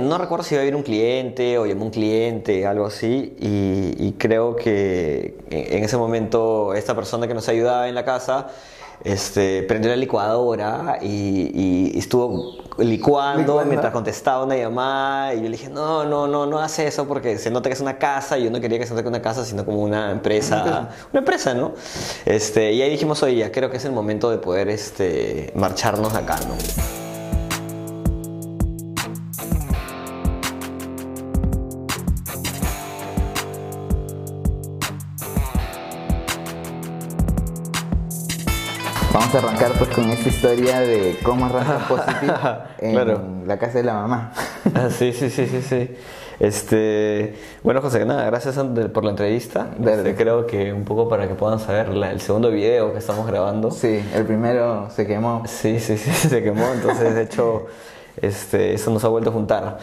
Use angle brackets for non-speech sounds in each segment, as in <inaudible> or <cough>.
No recuerdo si iba a ir un cliente o llamó un cliente, algo así, y, y creo que en ese momento esta persona que nos ayudaba en la casa este, prendió la licuadora y, y estuvo licuando, mientras contestaba una llamada y yo le dije, no, no, no, no hace eso porque se nota que es una casa y yo no quería que se note que una casa, sino como una empresa, una empresa, ¿no? Este, y ahí dijimos, oye, ya creo que es el momento de poder este, marcharnos acá, ¿no? Vamos a arrancar pues con esta historia de cómo arranca Positive <laughs> en Claro. la casa de la mamá. Ah, sí, sí, sí, sí, sí. Este, bueno, José, nada, gracias por la entrevista. Este, creo que un poco para que puedan saber la- el segundo video que estamos grabando. Sí, el primero se quemó. Sí, sí, sí, <laughs> se quemó, entonces de hecho este, eso nos ha vuelto a juntar.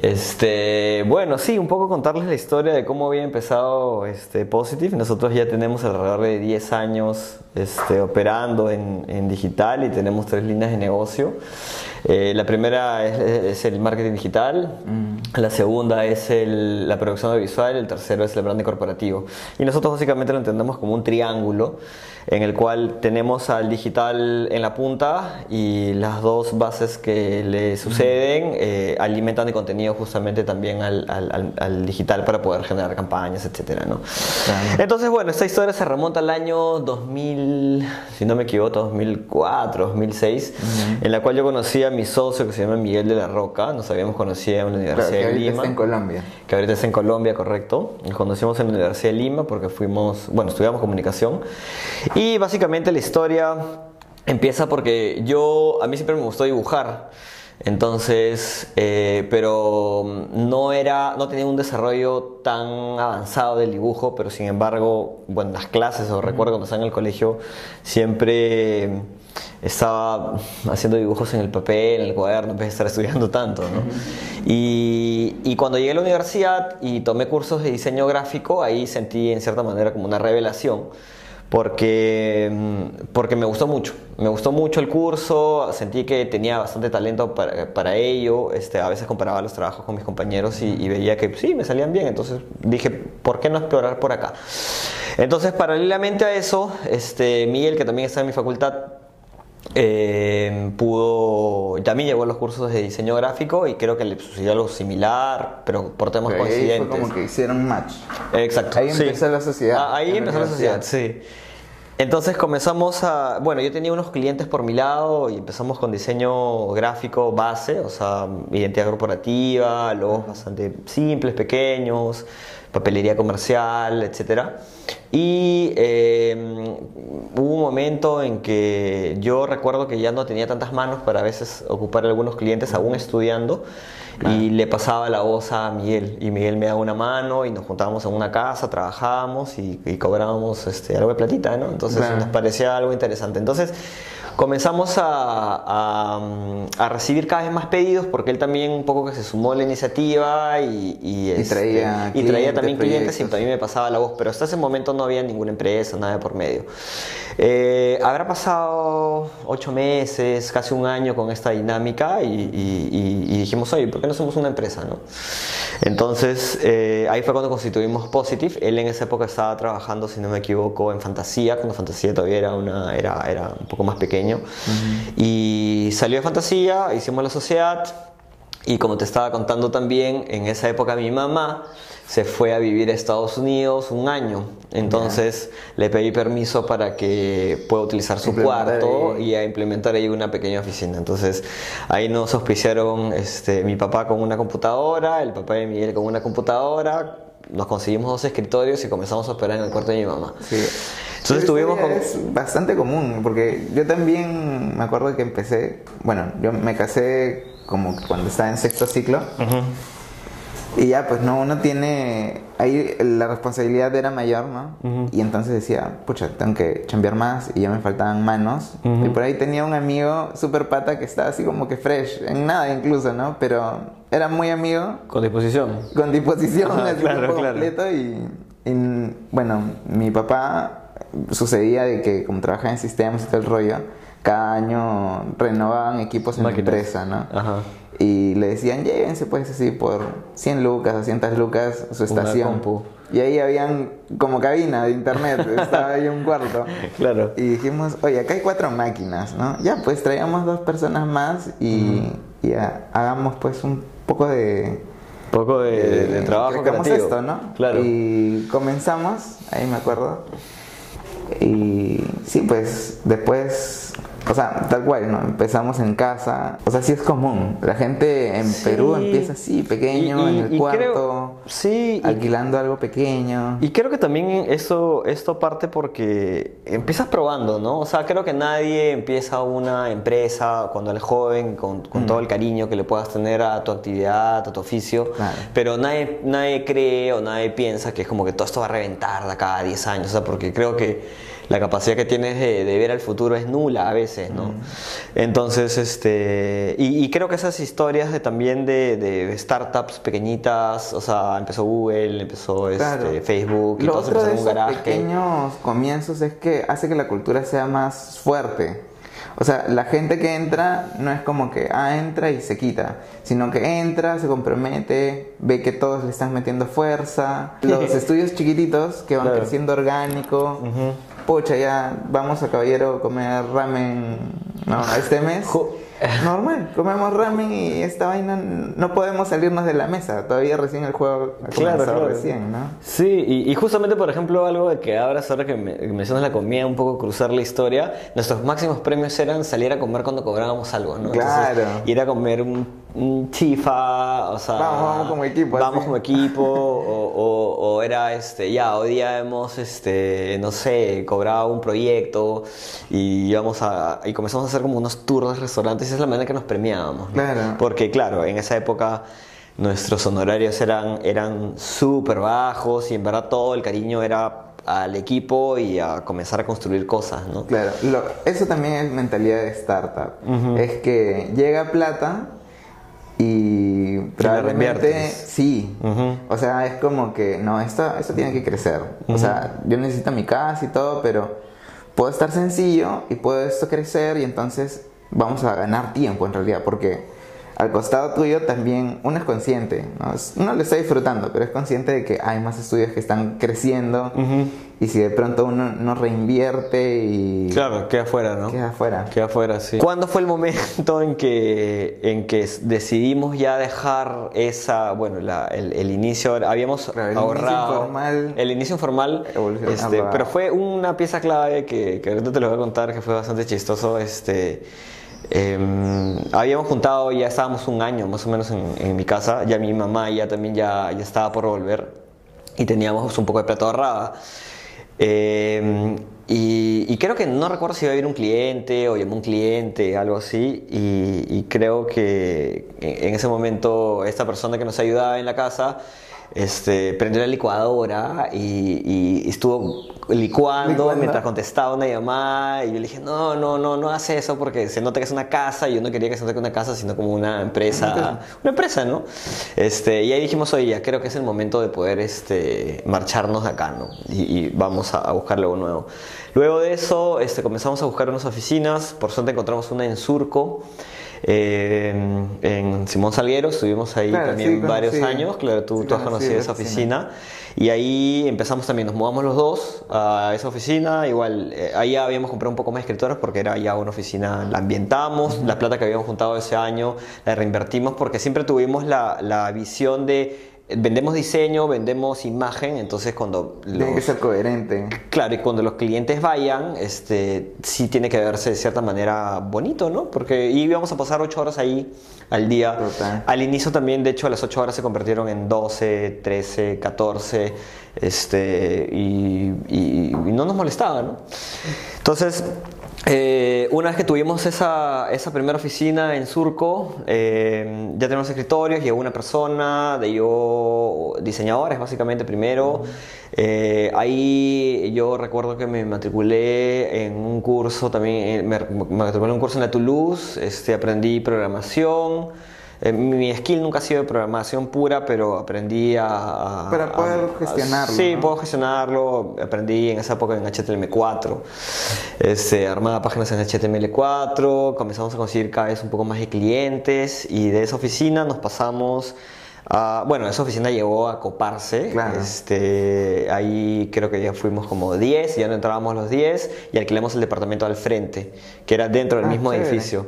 Este, bueno, sí, un poco contarles la historia de cómo había empezado este, Positive. Nosotros ya tenemos alrededor de 10 años este, operando en, en digital y tenemos tres líneas de negocio. Eh, la primera es, es el marketing digital, la segunda es el- la producción audiovisual, el tercero es el branding corporativo. Y nosotros básicamente lo entendemos como un triángulo en el cual tenemos al digital en la punta y las dos bases que le suceden eh, alimentan de contenido justamente también al, al- al- al digital para poder generar campañas, etcétera, ¿no? Claro. Entonces, bueno, esta historia se remonta al año 2000, si no me equivoco, 2004, 2006, en la cual yo conocí a mi socio que se llama Miguel de la Roca, nos habíamos conocido en la Claro, Universidad que de ahorita Lima está en Colombia. que ahorita está en Colombia, correcto. Nos conocimos en la Universidad de Lima porque fuimos, bueno, estudiamos comunicación. Y básicamente la historia empieza porque yo, a mí siempre me gustó dibujar. Entonces, eh, pero no era, no tenía un desarrollo tan avanzado del dibujo, pero sin embargo, bueno, las clases o recuerdo cuando estaba en el colegio, siempre estaba haciendo dibujos en el papel, en el cuaderno, en vez de estar estudiando tanto, ¿no? y, y cuando llegué a la universidad y tomé cursos de diseño gráfico, ahí sentí en cierta manera como una revelación, porque, mm, porque me gustó mucho, me gustó mucho el curso, sentí que tenía bastante talento para, para ello, este, a veces comparaba los trabajos con mis compañeros y, y veía que sí, me salían bien, entonces dije, ¿por qué no explorar por acá? Entonces, paralelamente a eso, este, Miguel, que también está en mi facultad, eh, pudo, también llevó los cursos de diseño gráfico y creo que le sucedió algo similar, pero por temas Pero ahí fue coincidentes. como que hicieron match. Exacto. Ahí sí. empezó la sociedad, Ah, ahí empezó la sociedad, sí. Entonces comenzamos a, bueno, yo tenía unos clientes por mi lado y empezamos con diseño gráfico base, o sea, identidad corporativa, logos bastante simples, pequeños, papelería comercial, etcétera. Y eh, hubo un momento en que yo recuerdo que ya no tenía tantas manos para a veces ocupar algunos clientes aún estudiando y le pasaba la voz a Miguel y Miguel me daba una mano y nos juntábamos en una casa, trabajábamos y, y cobrábamos este, algo de platita, ¿no? Entonces Claro. nos parecía algo interesante. Entonces comenzamos a, a, a recibir cada vez más pedidos porque él también un poco que se sumó a la iniciativa y, y, este, traía y traía también clientes y también me pasaba la voz, pero hasta ese momento no había ninguna empresa, nada por medio. Eh, habrá pasado ocho meses, casi un año con esta dinámica y, y- y- y dijimos, oye, ¿por qué no somos una empresa? No? Entonces eh, ahí fue cuando constituimos Positive. Él en esa época estaba trabajando, si no me equivoco, en Fantasía, cuando Fantasía todavía era, una, era, era un poco más pequeño. Y salió de Fantasía, hicimos la sociedad. Y como te estaba contando también, en esa época mi mamá se fue a vivir a Estados Unidos un año. Entonces le pedí permiso para que pueda utilizar su cuarto ahí. y a implementar ahí una pequeña oficina. Entonces ahí nos auspiciaron este, mi papá con una computadora, el papá de Miguel con una computadora. Nos conseguimos dos escritorios y comenzamos a operar en el cuarto de mi mamá. Sí. Entonces Esa tuvimos con- Es bastante común, porque yo también me acuerdo que empecé, bueno, yo me casé como cuando estaba en sexto ciclo. Y ya, pues no, uno tiene. Ahí la responsabilidad era mayor, ¿no? Y entonces decía, pucha, tengo que chambear más y ya me faltaban manos. Y por ahí tenía un amigo súper pata que estaba así como que fresh, en nada incluso, ¿no? Pero era muy amigo, Con disposición. con disposición, así claro, claro. completo. Y, y, bueno, mi papá sucedía de que, como trabajaba en sistemas y todo el rollo, cada año renovaban equipos en la empresa, ¿no? Ajá. Y le decían, llévense pues así por 100 lucas, 200 lucas su estación. Y ahí habían como cabina de internet, <laughs> estaba ahí un cuarto. Claro. Y dijimos, oye, acá hay cuatro máquinas, ¿no? Ya, pues traíamos dos personas más y, y ha- hagamos pues un poco de... poco de, de- de trabajo creativo. esto, ¿no? Claro. Y comenzamos, ahí me acuerdo. Y sí, pues después, o sea, tal cual, ¿no? Empezamos en casa. O sea, sí es común. La gente en Sí. Perú empieza así, pequeño, Y- y- en el y cuarto, creo- sí, alquilando algo pequeño. Y creo que también eso, esto parte porque empiezas probando, ¿no? O sea, creo que nadie empieza una empresa cuando eres joven con, con todo el cariño que le puedas tener a tu actividad, a tu oficio, Claro. pero nadie, nadie cree o nadie piensa que es como que todo esto va a reventar de acá a 10 años, o sea, porque creo que la capacidad que tienes de, de ver al futuro es nula a veces, ¿no? Entonces, este, y, y creo que esas historias de también de, de startups pequeñitas, o sea, empezó Google, empezó Claro. este, Facebook, y Lo todos otro de en un esos pequeños comienzos es que hace que la cultura sea más fuerte. O sea, la gente que entra no es como que, ah, entra y se quita, sino que entra, se compromete, ve que todos le están metiendo fuerza. <laughs> Los estudios chiquititos que van Claro. creciendo orgánico. Pucha, ya vamos a Caballero a comer ramen, ¿no? Este mes. Normal, comemos ramen y esta vaina no podemos salirnos de la mesa. Todavía recién el juego ha Claro, recién, ¿no? Sí, y, y justamente, por ejemplo, algo de que ahora, ahora que, me- que mencionas la comida, un poco cruzar la historia, nuestros máximos premios eran salir a comer cuando cobrábamos algo, ¿no? Claro. ir a comer un chifa, o sea... Vamos, vamos como equipo, Vamos así. como equipo, <laughs> o, o- o era, este, ya, hoy día hemos, este, no sé, cobrado un proyecto y íbamos a... Y comenzamos a hacer como unos tours de restaurantes esa es la manera que nos premiábamos, ¿no? Claro. Porque, claro, en esa época nuestros honorarios eran, eran súper bajos y en verdad todo el cariño era al equipo y a comenzar a construir cosas, ¿no? Claro, lo- eso también es mentalidad de startup. Es que llega plata y probablemente sí. O sea, es como que no, esto, esto tiene que crecer. O sea, yo necesito mi casa y todo, pero puedo estar sencillo y puedo esto crecer y entonces vamos a ganar tiempo en realidad, porque al costado tuyo también uno es consciente, ¿no? Uno lo está disfrutando, pero es consciente de que hay más estudios que están creciendo y si de pronto uno no reinvierte y Claro, queda afuera, ¿no? queda afuera. Queda afuera, sí. ¿Cuándo fue el momento en que, en que decidimos ya dejar esa, bueno, la- el, el inicio, habíamos el inicio ahorrado. informal el inicio informal, este, pero fue una pieza clave que, que ahorita te lo voy a contar, que fue bastante chistoso. Este, em, habíamos juntado, ya estábamos un año más o menos en, en mi casa, ya mi mamá ya también ya, ya estaba por volver y teníamos un poco de plata ahorrada. Eh, y, y creo que no recuerdo si iba a ir un cliente o llamó un cliente, algo así. Y, y creo que en ese momento esta persona que nos ayudaba en la casa este, prendió la licuadora y, y estuvo licuando Licuando. mientras contestaba una llamada. Y yo le dije, no, no, no, no hace eso porque se nota que es una casa. Y yo no quería que se note que una casa, sino como una empresa. Una empresa, ¿no? Este, y ahí dijimos, oye, ya creo que es el momento de poder este, marcharnos de acá, ¿no? Y, y vamos a, a buscar algo nuevo. Luego de eso, este, comenzamos a buscar unas oficinas. Por suerte encontramos una en Surco. Eh, en Simón Salguero, estuvimos ahí Claro, también sí, varios conocí. años, claro, tú, Sí, tú has conocido esa oficina. oficina. Y ahí empezamos también, nos mudamos los dos a esa oficina. Igual, eh, ahí ya habíamos comprado un poco más de escritorios porque era ya una oficina, la ambientamos, la plata que habíamos juntado ese año la reinvertimos porque siempre tuvimos la, la visión de vendemos diseño, vendemos imagen, entonces cuando Tiene que los- ser coherente. Claro, y cuando los clientes vayan, este, sí tiene que verse de cierta manera bonito, ¿no? Porque íbamos a pasar 8 horas ahí al día. Total. Al inicio también, de hecho, las 8 horas se convirtieron en 12, 13, 14, este, y, y- y no nos molestaba, ¿no? Entonces, eh, una vez que tuvimos esa, esa primera oficina en Surco, eh, ya tenemos escritorios, llegó una persona, de yo, diseñadores básicamente primero. Eh, ahí yo recuerdo que me matriculé en un curso también, eh, me, me matriculé en un curso en la Toulouse, este, aprendí programación. Eh, mi skill nunca ha sido de programación pura, pero aprendí a... Para poder a- gestionarlo, Sí, ¿no? puedo gestionarlo. Aprendí en esa época en HTML4. Este, armaba páginas en HTML4. Comenzamos a conseguir cada vez un poco más de clientes. Y de esa oficina nos pasamos a... Bueno, esa oficina llegó a coparse. Claro. Este, ahí creo que ya fuimos como 10. Ya no entrábamos los 10. Y alquilamos el departamento al frente, que era dentro del Ah, mismo chévere. edificio.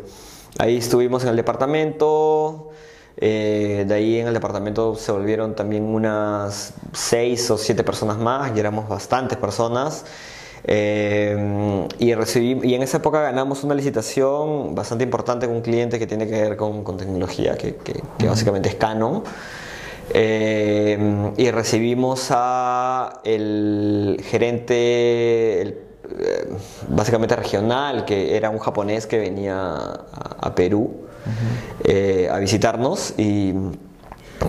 Ahí estuvimos en el departamento. eh, de ahí en el departamento se volvieron también unas seis o siete personas más, y éramos bastantes personas. Eh, y, recibí, y en esa época ganamos una licitación bastante importante con un cliente que tiene que ver con, con tecnología, que, que- que básicamente es Canon. Eh, y recibimos a el gerente, el, básicamente regional, que era un japonés que venía a, a Perú eh, a visitarnos y,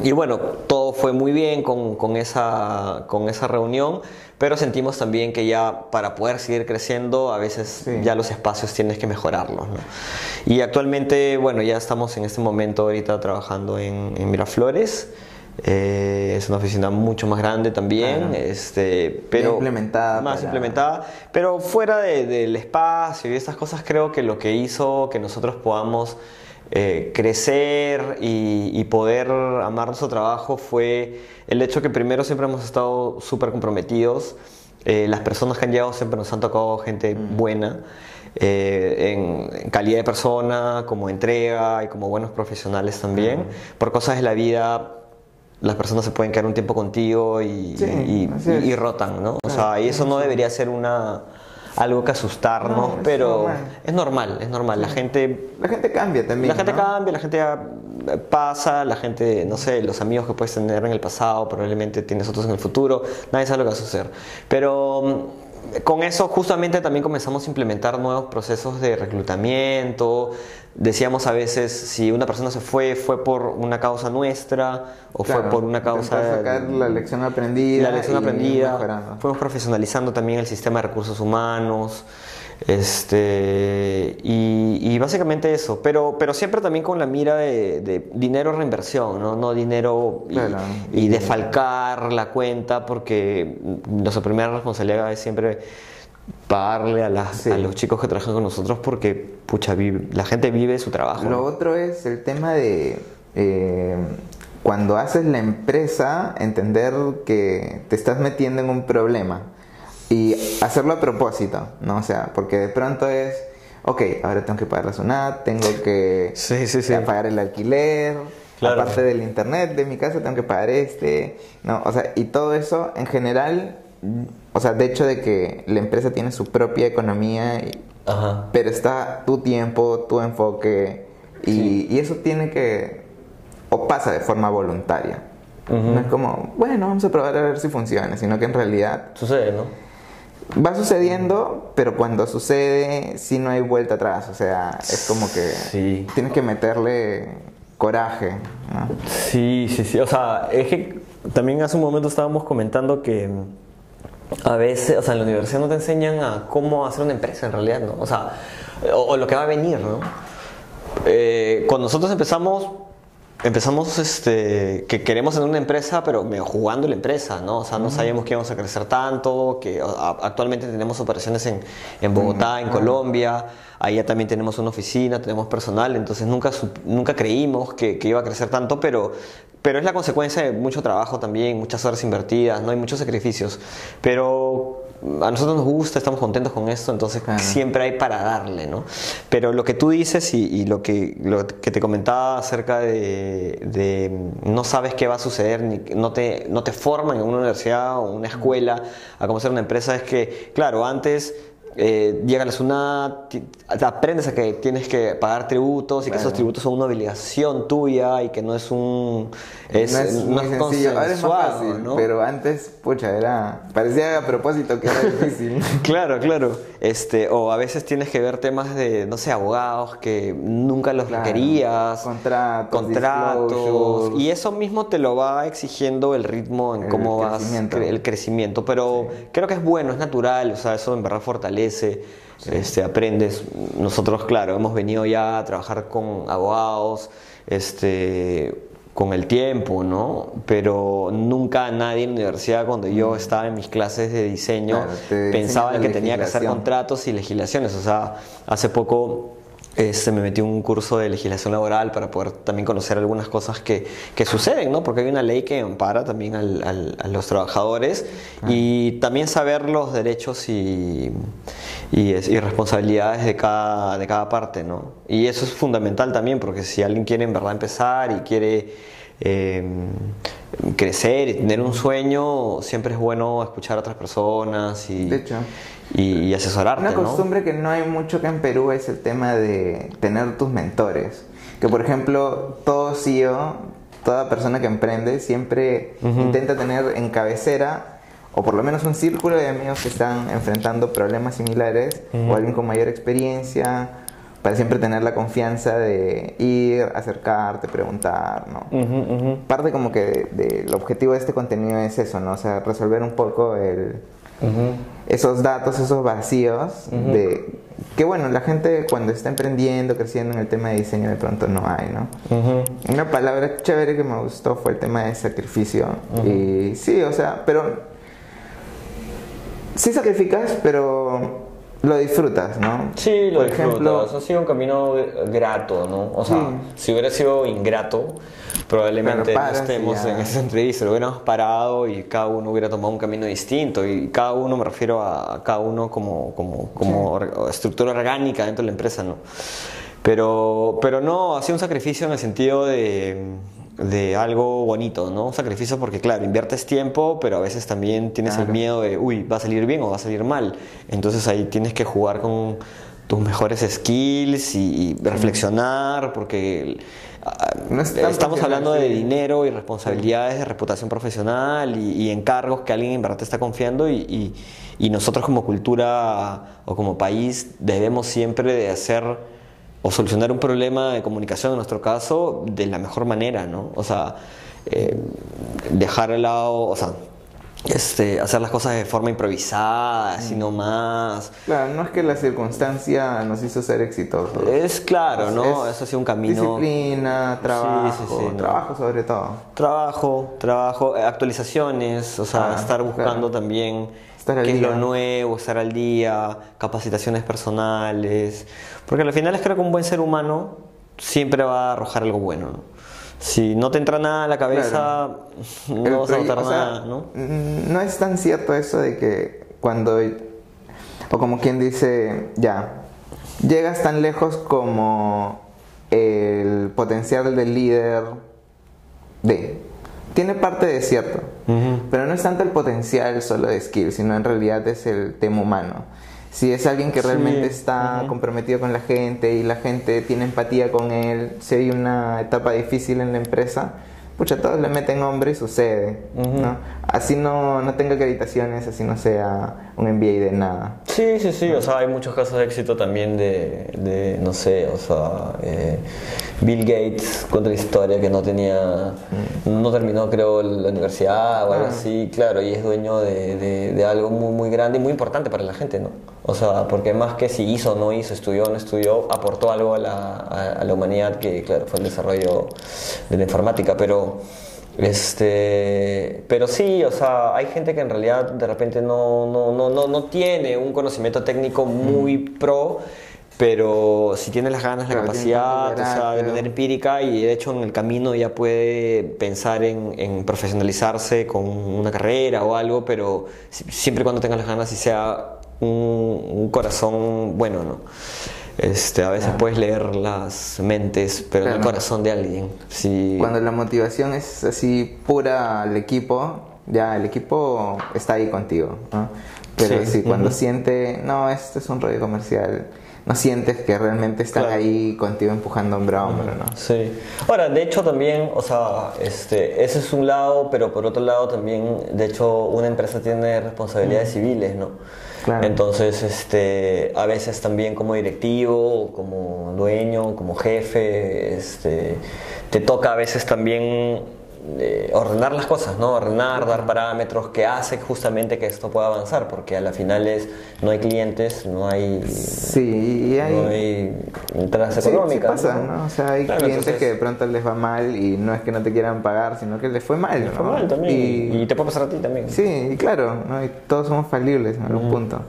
y bueno, todo fue muy bien con, con esa, con esa reunión, pero sentimos también que ya para poder seguir creciendo a veces Sí. ya los espacios tienes que mejorarlos. ¿no? Y actualmente, bueno, ya estamos en este momento ahorita trabajando en, en Miraflores. Eh, es una oficina mucho más grande también, este, pero implementada más para- implementada, pero fuera de- del espacio y estas cosas creo que lo que hizo que nosotros podamos eh, crecer y, y poder amar nuestro trabajo fue el hecho que primero siempre hemos estado súper comprometidos, eh, las personas que han llegado siempre nos han tocado gente buena. eh, en, en calidad de persona, como entrega y como buenos profesionales también. Por cosas de la vida, las personas se pueden quedar un tiempo contigo y, Sí, y- así y- y es. rotan, ¿no? O Claro, sea, y eso no debería ser una algo que asustarnos, No, es pero normal. es normal, es normal. La gente La gente cambia también. la gente ¿no? cambia, la gente eh, pasa, la gente, no sé, los amigos que puedes tener en el pasado, probablemente tienes otros en el futuro, nadie sabe lo que va a suceder. Pero mm, con eso justamente también comenzamos a implementar nuevos procesos de reclutamiento. Decíamos a veces, si una persona se fue, fue por una causa nuestra o Claro, fue por una causa... sacar la lección aprendida. La lección aprendida. Fuimos profesionalizando también el sistema de recursos humanos. Este, y, y básicamente eso, pero, pero siempre también con la mira de, de dinero reinversión, no, no dinero y, Claro. y la cuenta, porque nuestra primera responsabilidad es siempre pagarle a, las- Sí. a los chicos que trabajan con nosotros porque pucha, vive- la gente vive su trabajo. Lo ¿no? otro es el tema de eh, cuando haces la empresa, entender que te estás metiendo en un problema y hacerlo a propósito, ¿no? O sea, porque de pronto es, ok, ahora tengo que pagar la SUNAT, tengo que Sí, sí, sí. pagar el alquiler, Claro. aparte del internet de mi casa tengo que pagar este, ¿no? O sea, y todo eso en general, o sea, de hecho de que la empresa tiene su propia economía y, Ajá. pero está tu tiempo, tu enfoque y, y eso tiene que o pasa de forma voluntaria. No es como, bueno, vamos a probar a ver si funciona, sino que en realidad Sucede, ¿no? Va sucediendo, pero cuando sucede sí no hay vuelta atrás, o sea, es como que Sí. tienes que meterle coraje, ¿no? Sí, sí, sí. O sea, es que también hace un momento estábamos comentando que a veces, o sea, en la universidad no te enseñan a cómo hacer una empresa en realidad, ¿no? O sea, o, o lo que va a venir, ¿no? Eh, cuando nosotros empezamos, empezamos este, que queremos tener una empresa, pero jugando la empresa, ¿no? O sea, no sabíamos que íbamos a crecer tanto, que a- actualmente tenemos operaciones en, en Bogotá, en Colombia, allá también tenemos una oficina, tenemos personal, entonces nunca, nunca creímos que, que iba a crecer tanto, pero, pero es la consecuencia de mucho trabajo también, muchas horas invertidas, ¿no? Hay muchos sacrificios, pero a nosotros nos gusta, estamos contentos con esto, entonces Claro. siempre hay para darle, ¿no? Pero lo que tú dices y, y lo, que, lo que te comentaba acerca de, de no sabes qué va a suceder, ni, no, te, no te forman en una universidad o una escuela a cómo hacer una empresa, es que, claro, antes... Eh, ti- aprendes a que tienes que pagar tributos y que esos tributos son una obligación tuya y que no es un es, no es no es sencillo, ahora es más fácil, ¿no? pero antes, pucha, era, parecía a propósito que era difícil. <laughs> Claro, claro. Este, o a veces tienes que ver temas de, no sé, abogados que nunca los Claro. requerías. Contratos, Contratos. Y eso mismo te lo va exigiendo el ritmo en El cómo vas crecimiento. el crecimiento. Pero creo que es bueno, es natural, o sea, eso en verdad fortalece. Este, aprendes. Nosotros, claro, hemos venido ya a trabajar con abogados este, con el tiempo, ¿no? Pero nunca nadie en la universidad, cuando yo Mm. estaba en mis clases de diseño, Claro, pensaba en que tenía que hacer contratos y legislaciones. O sea, hace poco este, me metí un curso de legislación laboral para poder también conocer algunas cosas que, que suceden, ¿no? Porque hay una ley que ampara también al- al- a los trabajadores y también saber los derechos y, y responsabilidades de cada, de cada parte, ¿no? Y eso es fundamental también, porque si alguien quiere en verdad empezar y quiere eh, crecer y tener un sueño, siempre es bueno escuchar a otras personas y, De hecho. y, y asesorarte, Una ¿no? costumbre que no hay mucho que en Perú es el tema de tener tus mentores. Que por ejemplo, todo CEO, toda persona que emprende, siempre intenta tener en cabecera, o por lo menos un círculo de amigos que están enfrentando problemas similares, o alguien con mayor experiencia, para siempre tener la confianza de ir, acercarte, preguntar, ¿no? Parte como que de- del objetivo de este contenido es eso, ¿no? O sea, resolver un poco el, esos datos, esos vacíos de que bueno, la gente cuando está emprendiendo, creciendo en el tema de diseño de pronto no hay, ¿no? Una palabra chévere que me gustó fue el tema de sacrificio. Y sí, o sea, pero sí sacrificas, pero lo disfrutas, ¿no? Sí, lo Por disfrutas. ejemplo, ha sido un camino grato, ¿no? O sea, si hubiera sido ingrato, probablemente no estemos ya. en esa entrevista, lo hubiéramos parado y cada uno hubiera tomado un camino distinto. Y cada uno, me refiero a cada uno como, como, como estructura orgánica dentro de la empresa, ¿no? Pero, pero no, ha sido un sacrificio en el sentido de, de algo bonito, ¿no? Un sacrificio porque, claro, inviertes tiempo, pero a veces también tienes el miedo de, uy, va a salir bien o va a salir mal. Entonces ahí tienes que jugar con tus mejores skills y, y reflexionar, porque No es tan estamos hablando de dinero y responsabilidades de reputación profesional y, y encargos que alguien en verdad te está confiando y, y- y nosotros como cultura o como país debemos siempre de hacer o solucionar un problema de comunicación en nuestro caso de la mejor manera, ¿no? O sea, eh, dejar al lado, o sea, este, hacer las cosas de forma improvisada, así nomás. claro, no es que la circunstancia nos hizo ser exitosos. Es claro, ¿no? Es Eso ha sido un camino. Disciplina, trabajo, sí, sí, no. trabajo sobre todo. Trabajo, trabajo, eh, actualizaciones, o sea, Ah, estar buscando claro. también Estar al qué es lo día. nuevo, estar al día, capacitaciones personales, porque al final es creo que un buen ser humano siempre va a arrojar algo bueno, ¿no? Si no te entra nada a la cabeza, El no vas a notar sea, nada, ¿no? No es tan cierto eso de que cuando, o como quien dice, ya, llegas tan lejos como el potencial del líder de. Tiene parte de cierto, pero no es tanto el potencial solo de skill, sino en realidad es el tema humano. Si es alguien que Sí, realmente está comprometido con la gente y la gente tiene empatía con él, si hay una etapa difícil en la empresa, pucha, todos le meten hombre y sucede. Ujú. ¿no? Así no, no tenga acreditaciones, así no sea un MBA de nada. Sí, sí, sí, o sea, hay muchos casos de éxito también de, de, no sé, o sea, eh, Bill Gates cuenta la historia que no tenía, no terminó creo la universidad o algo Ah. así, claro, y es dueño de, de- de algo muy, muy grande y muy importante para la gente, ¿no? O sea, porque más que si hizo o no hizo, estudió o no estudió, aportó algo a la, a, a la humanidad que, claro, fue el desarrollo de la informática, pero... Este, pero sí, o sea, hay gente que en realidad de repente no, no, no, no, no tiene un conocimiento técnico muy pro, pero si tiene las ganas, la capacidad, o sea, de manera empírica y de hecho en el camino ya puede pensar en, en profesionalizarse con una carrera o algo, pero si- siempre y cuando tenga las ganas y sea un, un corazón bueno, ¿no? Este, a veces puedes leer las mentes, pero no el Claro. corazón de alguien. Si, Cuando la motivación es así pura al equipo, ya el equipo está ahí contigo. ¿no? Pero Sí, si cuando ujú. siente, no, este es un rollo comercial, no sientes que realmente están Claro. ahí contigo empujando hombro a hombro, ¿no? Sí. Ahora, de hecho también, o sea, este, ese es un lado, pero por otro lado también, de hecho, una empresa tiene responsabilidades civiles, ¿no? Entonces, este, a veces también como directivo, como dueño, como jefe, este, te toca a veces también eh, ordenar las cosas, ¿no? Ordenar, dar parámetros que hace justamente que esto pueda avanzar, porque a la final es, no hay clientes, no hay, Sí, y hay, no hay entradas Sí, sí económicas. pasa, ¿no? O sea, hay Claro, clientes entonces- que de pronto les va mal y no es que no te quieran pagar, sino que les fue mal. Les fue mal también. Y, Y, te puede pasar a ti también. sí, y claro, ¿no? Y todos somos falibles en algún punto.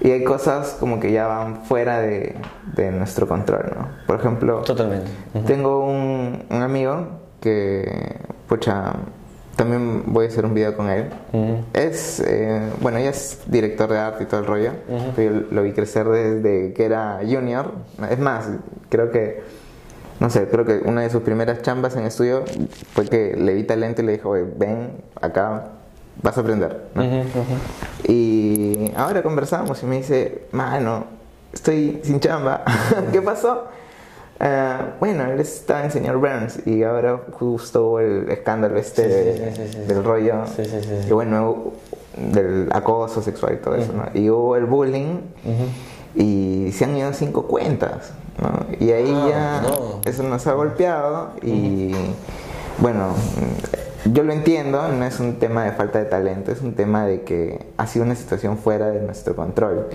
Y hay cosas como que ya van fuera de, de nuestro control, ¿no? Por ejemplo, Totalmente. tengo un, un amigo que, pucha, también voy a hacer un video con él. Ujú. Es, eh, bueno, ella es director de arte y todo el rollo. pero yo lo vi crecer desde que era junior. Es más, creo que, no sé, creo que una de sus primeras chambas en estudio fue que le vi talento y le dijo, "Oye, ven acá, vas a aprender. ¿no? Ujú, ujú. Y ahora conversamos y me dice, mano, estoy sin chamba. <laughs> ¿Qué pasó? "Ah, bueno, él estaba en señor Burns y ahora justo hubo el escándalo este Sí, sí, sí, del rollo. Y bueno, del acoso sexual y todo eso, ¿no? Y hubo el bullying y se han ido cinco cuentas, ¿no? Y ahí Ah, ya no. eso nos ha golpeado y bueno, yo lo entiendo, no es un tema de falta de talento, es un tema de que ha sido una situación fuera de nuestro control.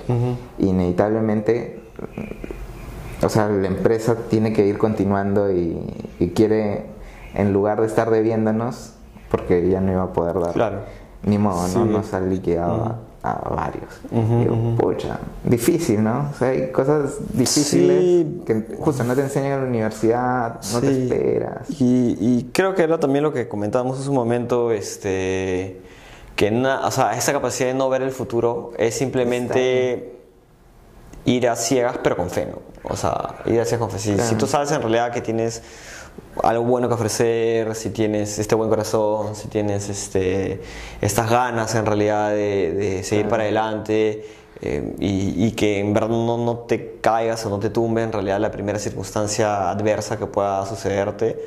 Inevitablemente, o sea, la empresa tiene que ir continuando y, y quiere, en lugar de estar debiéndonos, porque ya no iba a poder dar, Claro. ni modo, ¿no? Nos ha liquidado a, a varios. Digo, ujú. pucha, difícil, ¿no? O sea, hay cosas difíciles Sí. que justo no te enseñan en la universidad, no te esperas. Y, y creo que era también lo que comentábamos hace un momento, este, que na- o sea, esa capacidad de no ver el futuro es simplemente ir a ciegas pero con fe, ¿no? O sea, ir a ciegas con fe. Si, Claro. si tú sabes en realidad que tienes algo bueno que ofrecer, si tienes este buen corazón, si tienes este, estas ganas en realidad de, de seguir para adelante eh, y, y que en verdad no, no te caigas o no te tumbe en realidad la primera circunstancia adversa que pueda sucederte.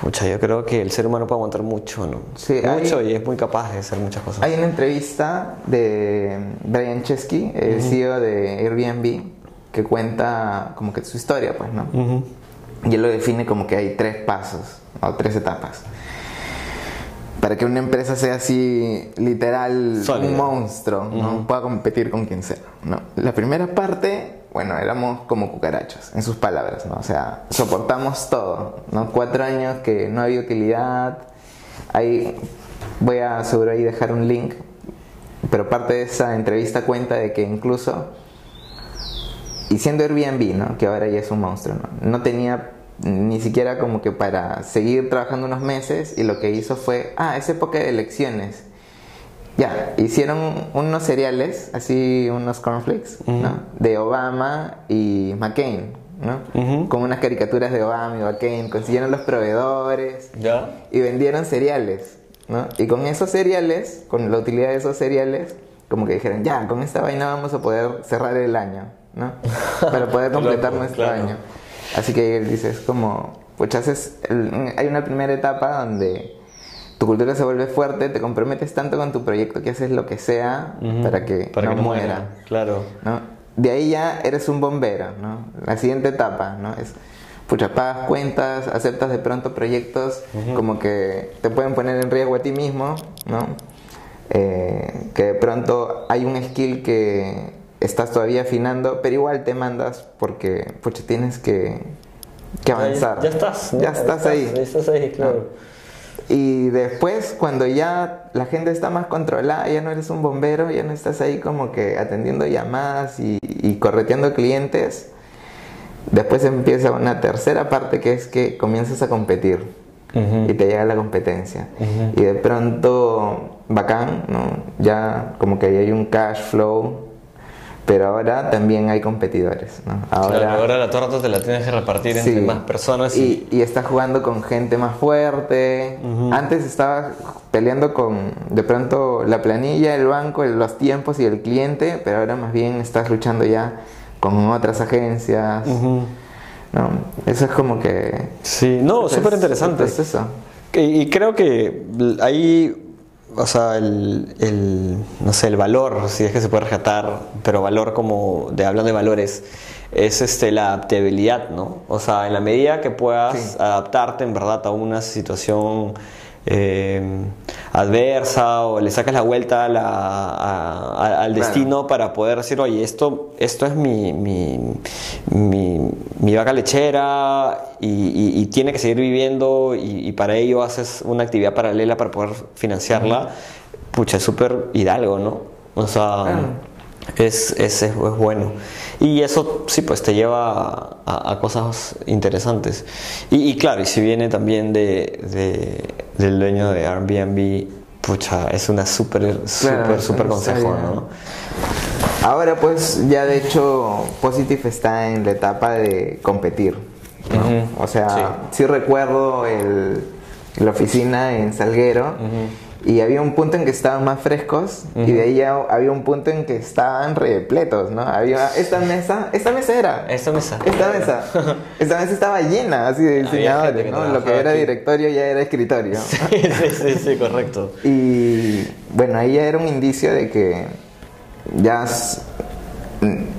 Pucha, yo creo que el ser humano puede aguantar mucho, ¿no? Sí, mucho hay- y es muy capaz de hacer muchas cosas. Hay una entrevista de Brian Chesky, el CEO de Airbnb, que cuenta como que su historia, pues, ¿no? Ujú. Y él lo define como que hay tres pasos o tres etapas. Para que una empresa sea así, literal, Sólida. un monstruo, ¿no? Pueda competir con quien sea, ¿no? La primera parte, bueno, éramos como cucarachos, en sus palabras, ¿no? O sea, soportamos todo, ¿no? Cuatro años que no había utilidad. Ahí, voy a seguro ahí dejar un link, pero parte de esa entrevista cuenta de que incluso y siendo Airbnb, ¿no? Que ahora ya es un monstruo, ¿no? No tenía ni siquiera como que para seguir trabajando unos meses y lo que hizo fue, ah, es época de elecciones. Ya, hicieron unos cereales, así unos cornflakes, ¿no? De Obama y McCain, ¿no? Con unas caricaturas de Obama y McCain, consiguieron los proveedores ¿Ya? y vendieron cereales, ¿no? Y con esos cereales, con la utilidad de esos cereales, como que dijeron, ya, con esta vaina vamos a poder cerrar el año, ¿no? Para poder Qué <laughs> completar loco, nuestro claro. año. Así que él dice, es como, pues haces, el- hay una primera etapa donde tu cultura se vuelve fuerte, te comprometes tanto con tu proyecto que haces lo que sea para que Para no que muera. muera. Claro. ¿no? De ahí ya eres un bombero, ¿no? La siguiente etapa, ¿no? Es, pucha, pagas cuentas, aceptas de pronto proyectos como que te pueden poner en riesgo a ti mismo, ¿no? Eh, que de pronto hay un skill que estás todavía afinando, pero igual te mandas porque, pucha, tienes que, que avanzar. Ya, ya estás. ¿no? Ya estás ahí. Ya estás ahí, claro. Y después, cuando ya la gente está más controlada, ya no eres un bombero, ya no estás ahí como que atendiendo llamadas y, y correteando clientes, después empieza una tercera parte que es que comienzas a competir y te llega la competencia. Y de pronto, bacán, ¿no? Ya como que ahí hay un cash flow, pero ahora también hay competidores, ¿no? Claro, ahora la torta te la tienes que repartir entre más personas y, y, y está jugando con gente más fuerte. Antes estaba peleando con de pronto la planilla, el banco, los tiempos y el cliente, pero ahora más bien estás luchando ya con otras agencias. ¿no? Eso es como que... Sí, no, súper interesante. es eso. Y, y creo que ahí, o sea, el, el, no sé, el valor, si es que se puede rescatar, pero valor como, de hablando de valores, es este, la adaptabilidad, ¿no? O sea, en la medida que puedas adaptarte en verdad a una situación eh, adversa o le sacas la vuelta al destino para poder decir, oye, esto, esto es mi, mi, vaca lechera y, tiene que seguir viviendo y, para ello haces una actividad paralela para poder financiarla, pucha, es súper hidalgo, ¿no? O sea, es, es, es, bueno. Y eso sí, pues te lleva a, cosas interesantes. Y, claro, y si viene también de, del dueño de Airbnb, pucha, es una súper, súper, súper consejo, ¿no? Ahora pues ya de hecho Positive está en la etapa de competir. O sea, sí, recuerdo el, la oficina en Salguero. Y había un punto en que estaban más frescos y de ahí ya había un punto en que estaban repletos, ¿no? Había esta mesa, esta mesa era. Esta mesa. Esta mesa. <laughs> esta mesa estaba llena así de diseñadores, ¿no? Lo que era directorio ya era escritorio. <laughs> Sí, sí, sí, correcto. Y bueno, ahí ya era un indicio de que ya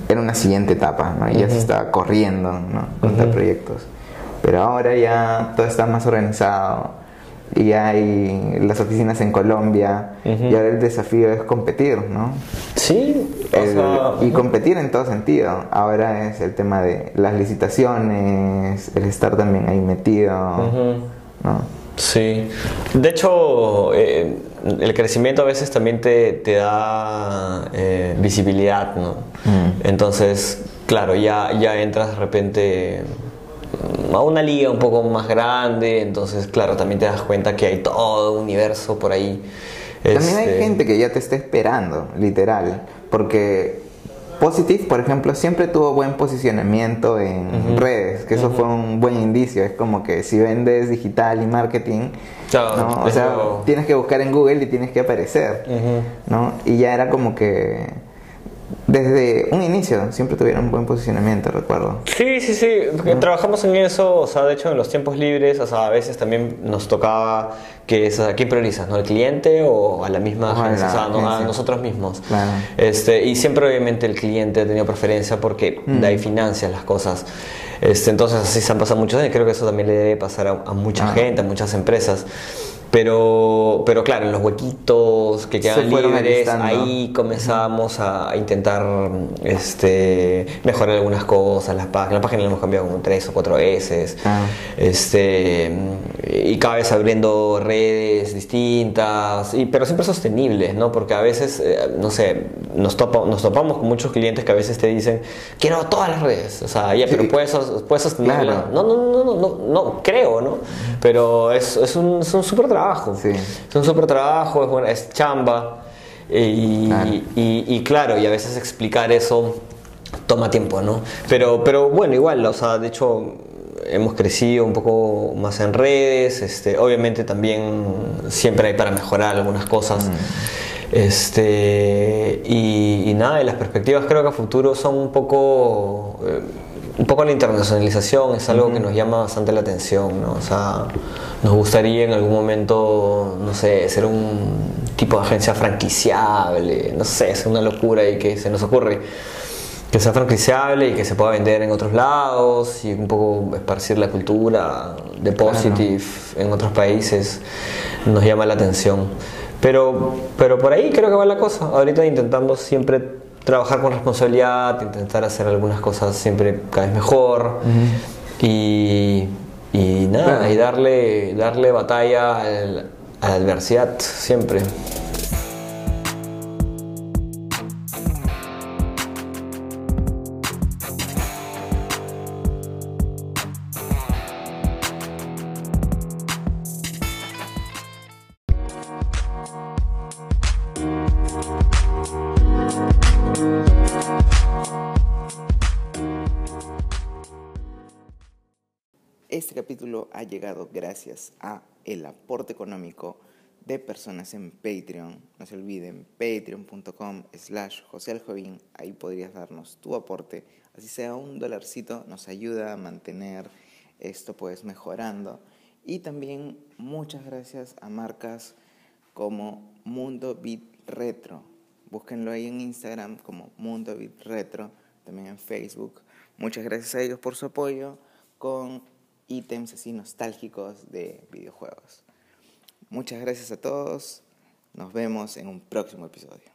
era una siguiente etapa, ¿no? Y ya se estaba corriendo, ¿no? Con proyectos. Pero ahora ya todo está más organizado y hay las oficinas en Colombia y ahora el desafío es competir, ¿no? Sí, y competir en todo sentido. Ahora es el tema de las licitaciones, el estar también ahí metido, ¿no? Sí, de hecho eh, el crecimiento a veces también te, te da eh, visibilidad, ¿no? Mm. Entonces, claro, ya, ya entras de repente a una liga un poco más grande, entonces claro, también te das cuenta que hay todo un universo por ahí. También hay este, gente que ya te está esperando, literal, porque Positive, por ejemplo, siempre tuvo buen posicionamiento en redes, que eso fue un buen indicio. Es como que si vendes digital y marketing, o sea, tienes que buscar en Google y tienes que aparecer, ¿no? Y ya era como que desde un inicio siempre tuvieron un buen posicionamiento, recuerdo. Sí, sí, sí, trabajamos en eso, o sea, de hecho en los tiempos libres, o sea, a veces también nos tocaba que es a quién priorizas, ¿no? ¿Al cliente o a la misma agencia? O sea, a nosotros mismos. Este, y siempre obviamente el cliente ha tenido preferencia porque mm. de ahí financia las cosas. Este, entonces así se han pasado muchos años, creo que eso también le debe pasar a, mucha ah. gente, a muchas empresas. Pero, pero claro, en los huequitos que quedan libres, ahí comenzamos a intentar este, mejorar algunas cosas, las páginas. Las páginas las hemos cambiado como tres o cuatro veces. Ah. Este, y cada vez abriendo redes distintas, y, pero siempre sostenibles, ¿no? Porque a veces, eh, no sé, nos, nos topamos con muchos clientes que a veces te dicen, quiero todas las redes. O sea, ya, pero puedes, puedes sostenerlas. No, no, no, no, no, no, creo, ¿no? Pero es, es un súper trabajo es un súper trabajo, es, buena, es chamba. Y claro. Y, claro, y a veces explicar eso toma tiempo, ¿no? Pero, pero bueno, igual, o sea, de hecho hemos crecido un poco más en redes, este, obviamente también siempre hay para mejorar algunas cosas. Mm. Este, y, nada, y las perspectivas creo que a futuro son un poco... Eh, un poco la internacionalización es algo que nos llama bastante la atención, ¿no? O sea, nos gustaría en algún momento, no sé, ser un tipo de agencia franquiciable, no sé, es una locura y que se nos ocurre que sea franquiciable y que se pueda vender en otros lados y un poco esparcir la cultura de Positive en otros países nos llama la atención. Pero, pero por ahí creo que va la cosa. Ahorita intentando siempre trabajar con responsabilidad, intentar hacer algunas cosas siempre cada vez mejor. Y, y, nada, y darle, darle batalla a la adversidad siempre. Ha llegado gracias a el aporte económico de personas en Patreon. No se olviden, patreon.com slash José Ahí podrías darnos tu aporte. Así sea un dolarcito, nos ayuda a mantener esto pues mejorando. Y también muchas gracias a marcas como Mundo Beat Retro. Búsquenlo ahí en Instagram como Mundo Beat Retro, también en Facebook Muchas gracias a ellos por su apoyo con ítems así nostálgicos de videojuegos. Muchas gracias a todos. Nos vemos en un próximo episodio.